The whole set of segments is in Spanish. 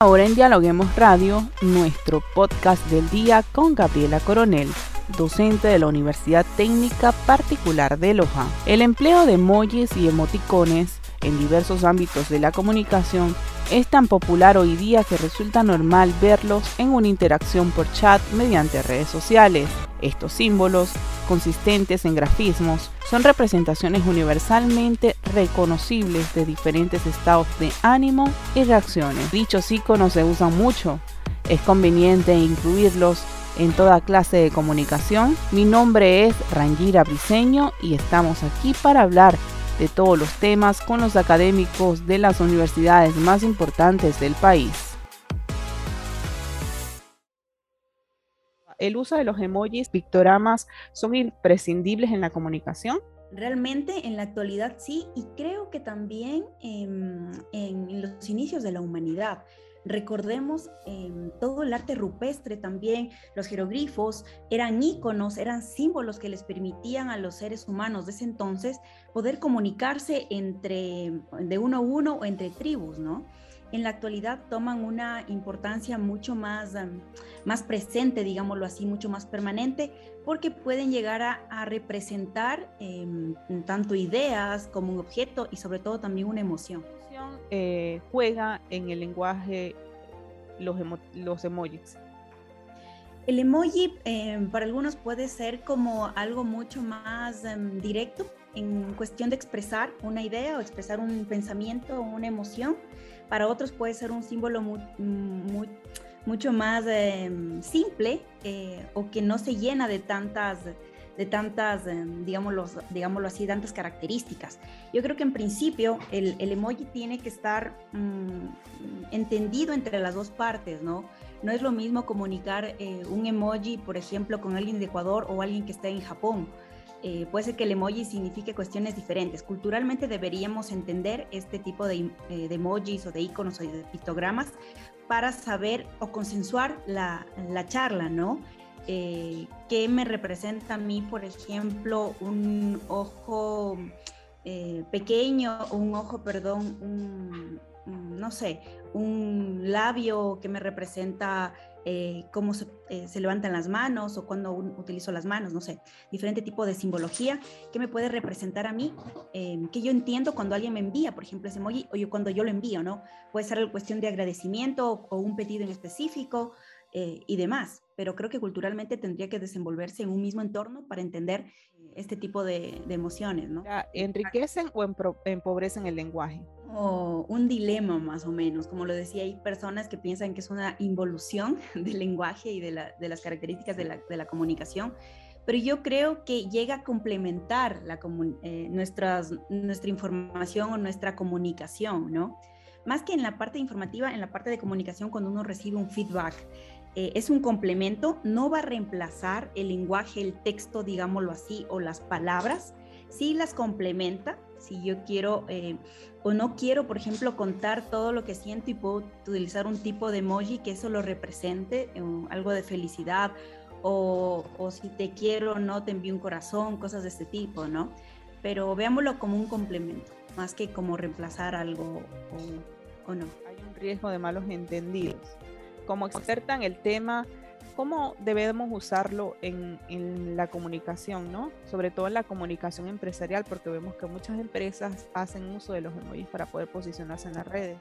Ahora en Dialoguemos Radio, nuestro podcast del día con Gabriela Coronel, docente de la Universidad Técnica Particular de Loja. El empleo de emojis y emoticones en diversos ámbitos de la comunicación es tan popular hoy día que resulta normal verlos en una interacción por chat mediante redes sociales. Estos símbolos, consistentes en grafismos, son representaciones universalmente reconocibles de diferentes estados de ánimo y reacciones. Dichos iconos se usan mucho. Es conveniente incluirlos en toda clase de comunicación. Mi nombre es Rangira Briseño y estamos aquí para hablar de todos los temas con los académicos de las universidades más importantes del país. ¿El uso de los emojis, pictogramas son imprescindibles en la comunicación? Realmente en la actualidad sí, y creo que también en, en los inicios de la humanidad. Recordemos em, todo el arte rupestre también, los jeroglifos eran íconos, eran símbolos que les permitían a los seres humanos de ese entonces poder comunicarse entre de uno a uno o entre tribus, ¿no? En la actualidad toman una importancia mucho más, más presente, digámoslo así, mucho más permanente, porque pueden llegar a, representar em, tanto ideas como un objeto y sobre todo también una emoción. Eh, juega en el lenguaje los, los emojis? El emoji eh, para algunos puede ser como algo mucho más em, directo en cuestión de expresar una idea o expresar un pensamiento o una emoción. Para otros puede ser un símbolo muy, mucho más em, simple eh, o que no se llena de tantas de tantas, eh, digámoslo, así, tantas características. Yo creo que en principio el, el emoji tiene que estar mm, entendido entre las dos partes, ¿no? No es lo mismo comunicar eh, un emoji, por ejemplo, con alguien de Ecuador o alguien que está en Japón. Eh, puede ser que el emoji signifique cuestiones diferentes. Culturalmente deberíamos entender este tipo de, de emojis o de iconos o de pictogramas para saber o consensuar la, la charla, ¿no? eh, ¿qué me representa a mí, por ejemplo, un ojo eh, pequeño un ojo, perdón, un, no sé, un labio que me representa eh, cómo eh, se, levantan las manos o cuando utilizo las manos, no sé, diferente tipo de simbología que me puede representar a mí, em, que yo entiendo cuando alguien me envía, por ejemplo, ese emoji, o yo cuando yo lo envío, ¿no? Puede ser cuestión de agradecimiento o un pedido en específico, eh, y demás. Pero creo que culturalmente tendría que desenvolverse en un mismo entorno para entender eh, este tipo de, emociones, ¿no? ¿Enriquecen o empobrecen el lenguaje? O un dilema más o menos, como lo decía, hay personas que piensan que es una involución del lenguaje y de, las características de la, comunicación, pero yo creo que llega a complementar la, eh, nuestras, nuestra información o nuestra comunicación, ¿no? Más que en la parte informativa, en la parte de comunicación, cuando uno recibe un feedback, eh, es un complemento, no va a reemplazar el lenguaje, el texto, digámoslo así, o las palabras, sí las complementa. Si yo quiero eh, o no quiero, por ejemplo, contar todo lo que siento y puedo utilizar un tipo de emoji que eso lo represente, eh, algo de felicidad, o, si te quiero, no te envío un corazón, cosas de este tipo, ¿no? Pero veámoslo como un complemento, más que como reemplazar algo o, o no. Hay un riesgo de malos entendidos como experta en el tema, ¿cómo debemos usarlo en, la comunicación, ¿no? Sobre todo en la comunicación empresarial, porque vemos que muchas empresas hacen uso de los emojis para poder posicionarse en las redes.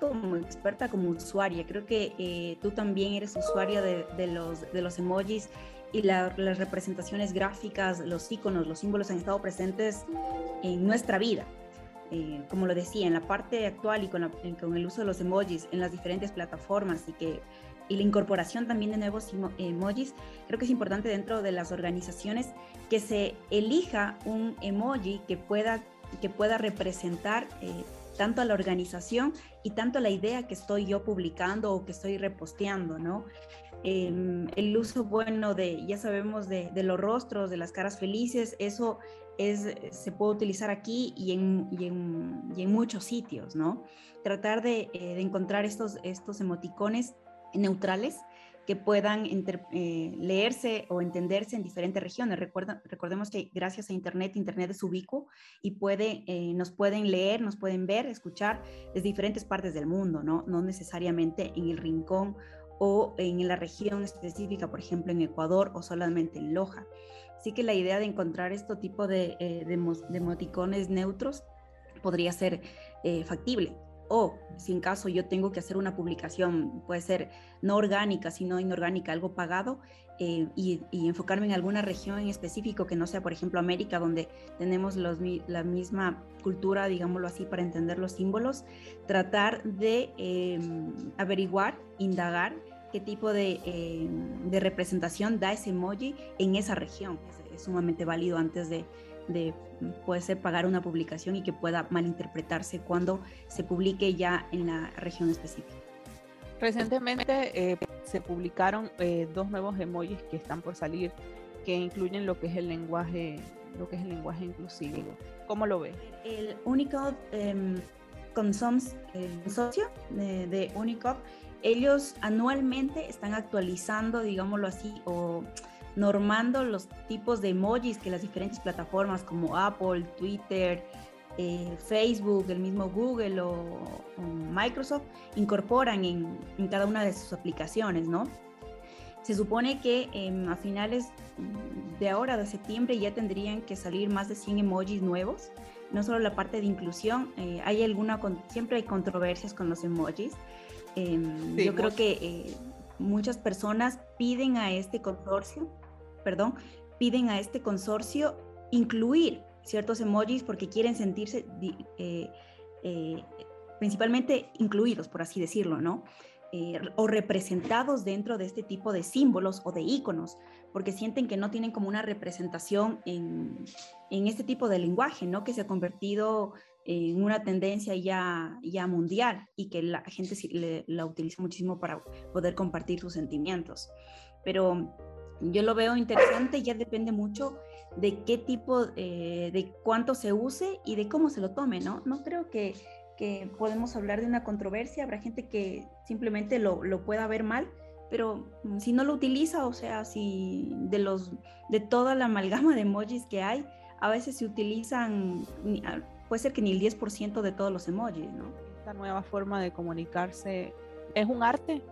Como experta, como usuaria, creo que eh, tú también eres usuaria de, los, de los emojis y las representaciones gráficas, los iconos, los símbolos han estado presentes en nuestra vida. Eh, como lo decía, en la parte actual y con, el uso de los emojis en las diferentes plataformas y, que, y la incorporación también de nuevos emojis, creo que es importante dentro de las organizaciones que se elija un emoji que pueda, que pueda representar eh, tanto a la organización y tanto la idea que estoy yo publicando o que estoy reposteando, ¿no? Em, el uso bueno de, ya sabemos, de, los rostros, de las caras felices, eso es, se puede utilizar aquí y en, y en, y en muchos sitios, ¿no? Tratar de, eh, encontrar estos, estos emoticones neutrales que puedan eh, leerse o entenderse en diferentes regiones. recordemos que gracias a Internet, Internet es ubicuo y puede, eh, nos pueden leer, nos pueden ver, escuchar desde diferentes partes del mundo, ¿no? no necesariamente en el rincón o en la región específica, por ejemplo en Ecuador o solamente en Loja. Así que la idea de encontrar este tipo de, eh, de neutros podría ser factible o si en caso yo tengo que hacer una publicación, puede ser no orgánica, sino inorgánica, algo pagado, eh, y, enfocarme en alguna región en específico que no sea, por ejemplo, América, donde tenemos la misma cultura, digámoslo así, para entender los símbolos, tratar de em, averiguar, indagar qué tipo em, de, representación da ese emoji en esa región. es sumamente válido antes de, de puede ser pagar una publicación y que pueda malinterpretarse cuando se publique ya en la región específica. Recientemente eh, se publicaron eh, dos nuevos emojis que están por salir que incluyen lo que es el lenguaje lo que es el lenguaje inclusivo. ¿Cómo lo ve? El Unicode eh, Consoms, el socio de, de Unicode, ellos anualmente están actualizando, digámoslo así, o normando los tipos de emojis que las diferentes plataformas como Apple, Twitter, eh, Facebook, el mismo Google o, Microsoft incorporan en, cada una de sus aplicaciones, ¿no? Se supone que em, a finales de ahora, de septiembre, ya tendrían que salir más de 100 emojis nuevos. No solo la parte de inclusión, eh, hay alguna, siempre hay controversias con los emojis. Em, yo creo que eh, muchas personas piden a este consorcio perdón, piden a este consorcio incluir ciertos emojis porque quieren sentirse eh, eh, principalmente incluidos, por así decirlo, ¿no? Eh, o representados dentro de este tipo de símbolos o de iconos, porque sienten que no tienen como una representación en, en este tipo de lenguaje, ¿no? Que se ha convertido en una tendencia ya, ya mundial y que la gente la utiliza muchísimo para poder compartir sus sentimientos. Pero yo lo veo interesante, ya depende mucho de qué tipo, eh, de cuánto se use y de cómo se lo tome, ¿no? No creo que, que podemos hablar de una controversia, habrá gente que simplemente lo, lo, pueda ver mal, pero si no lo utiliza, o sea, si de, los, de toda la amalgama de emojis que hay, a veces se utilizan, puede ser que ni el 10% de todos los emojis, ¿no? Esta nueva forma de comunicarse es un arte.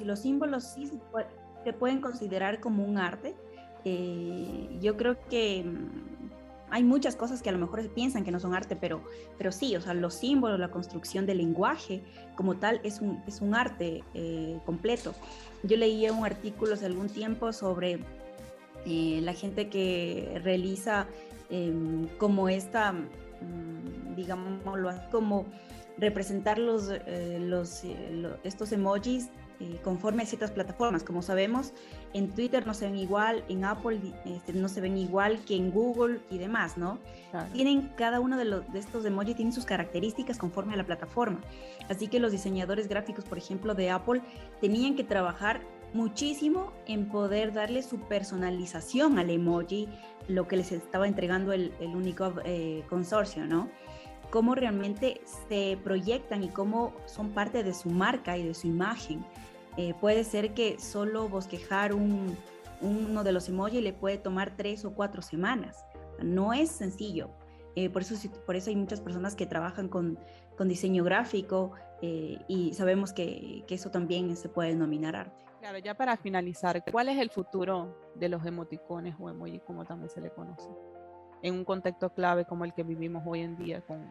Y los símbolos sí se pueden considerar como un arte. Eh, yo creo que mm, hay muchas cosas que a lo mejor se piensan que no son arte, pero, pero sí, o sea, los símbolos, la construcción del lenguaje como tal es un, es un arte eh, completo. Yo leí un artículo hace algún tiempo sobre eh, la gente que realiza em, como esta, digámoslo como representar los, los, estos emojis eh, conforme a ciertas plataformas. Como sabemos, en Twitter no se ven igual, en Apple este, no se ven igual que en Google y demás, ¿no? Tienen cada uno de, los, de estos emojis tienen sus características conforme a la plataforma. Así que los diseñadores gráficos, por ejemplo, de Apple, tenían que trabajar muchísimo en poder darle su personalización al emoji, lo que les estaba entregando el, el Unicode eh, consorcio, ¿no? Cómo realmente se proyectan y cómo son parte de su marca y de su imagen. Eh, puede ser que solo bosquejar un, uno de los emojis le puede tomar tres o cuatro semanas. No es sencillo. Eh, por, eso, por eso hay muchas personas que trabajan con, con diseño gráfico eh, y sabemos que, que, eso también se puede denominar arte. Claro, ya para finalizar, ¿cuál es el futuro de los emoticones o emojis como también se le conoce? En un contexto clave como el que vivimos hoy en día con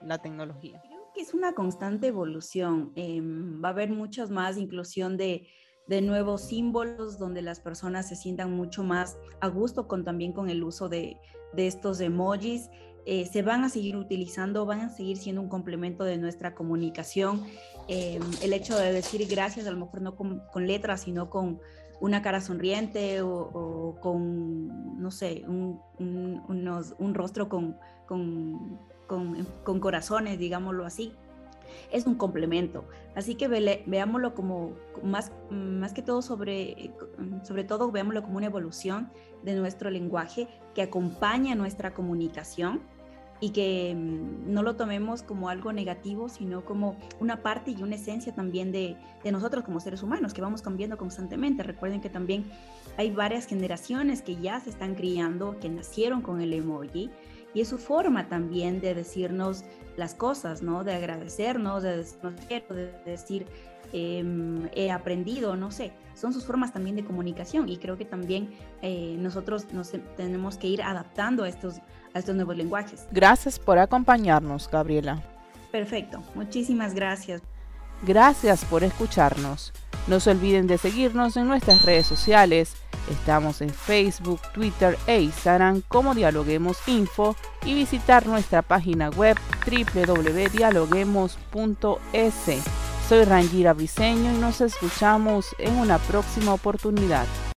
la tecnología? Creo que es una constante evolución. Em, va a haber muchas más inclusión de, de, nuevos símbolos donde las personas se sientan mucho más a gusto con también con el uso de, de estos emojis. Eh, se van a seguir utilizando, van a seguir siendo un complemento de nuestra comunicación. Em, el hecho de decir gracias, a lo mejor no con, con letras, sino con una cara sonriente o, con, no sé, un, un, rostro con, con, con, corazones, digámoslo así. Es un complemento. Así que veámoslo como más, más que todo sobre, sobre todo veámoslo como una evolución de nuestro lenguaje que acompaña nuestra comunicación y que mm, no lo tomemos como algo negativo, sino como una parte y una esencia también de, de, nosotros como seres humanos, que vamos cambiando constantemente. Recuerden que también hay varias generaciones que ya se están criando, que nacieron con el emoji, y es su forma también de decirnos las cosas, ¿no? De agradecernos, de decirnos quiero, de decir eh, he aprendido, no sé, son sus formas también de comunicación y creo que también eh, nosotros nos tenemos que ir adaptando a estos, a estos nuevos lenguajes. Gracias por acompañarnos, Gabriela. Perfecto, muchísimas gracias. Gracias por escucharnos. No se olviden de seguirnos en nuestras redes sociales. Estamos en Facebook, Twitter e Instagram como Dialoguemos Info y visitar nuestra página web www.dialoguemos.es. Soy Rangira Briseño y nos escuchamos en una próxima oportunidad.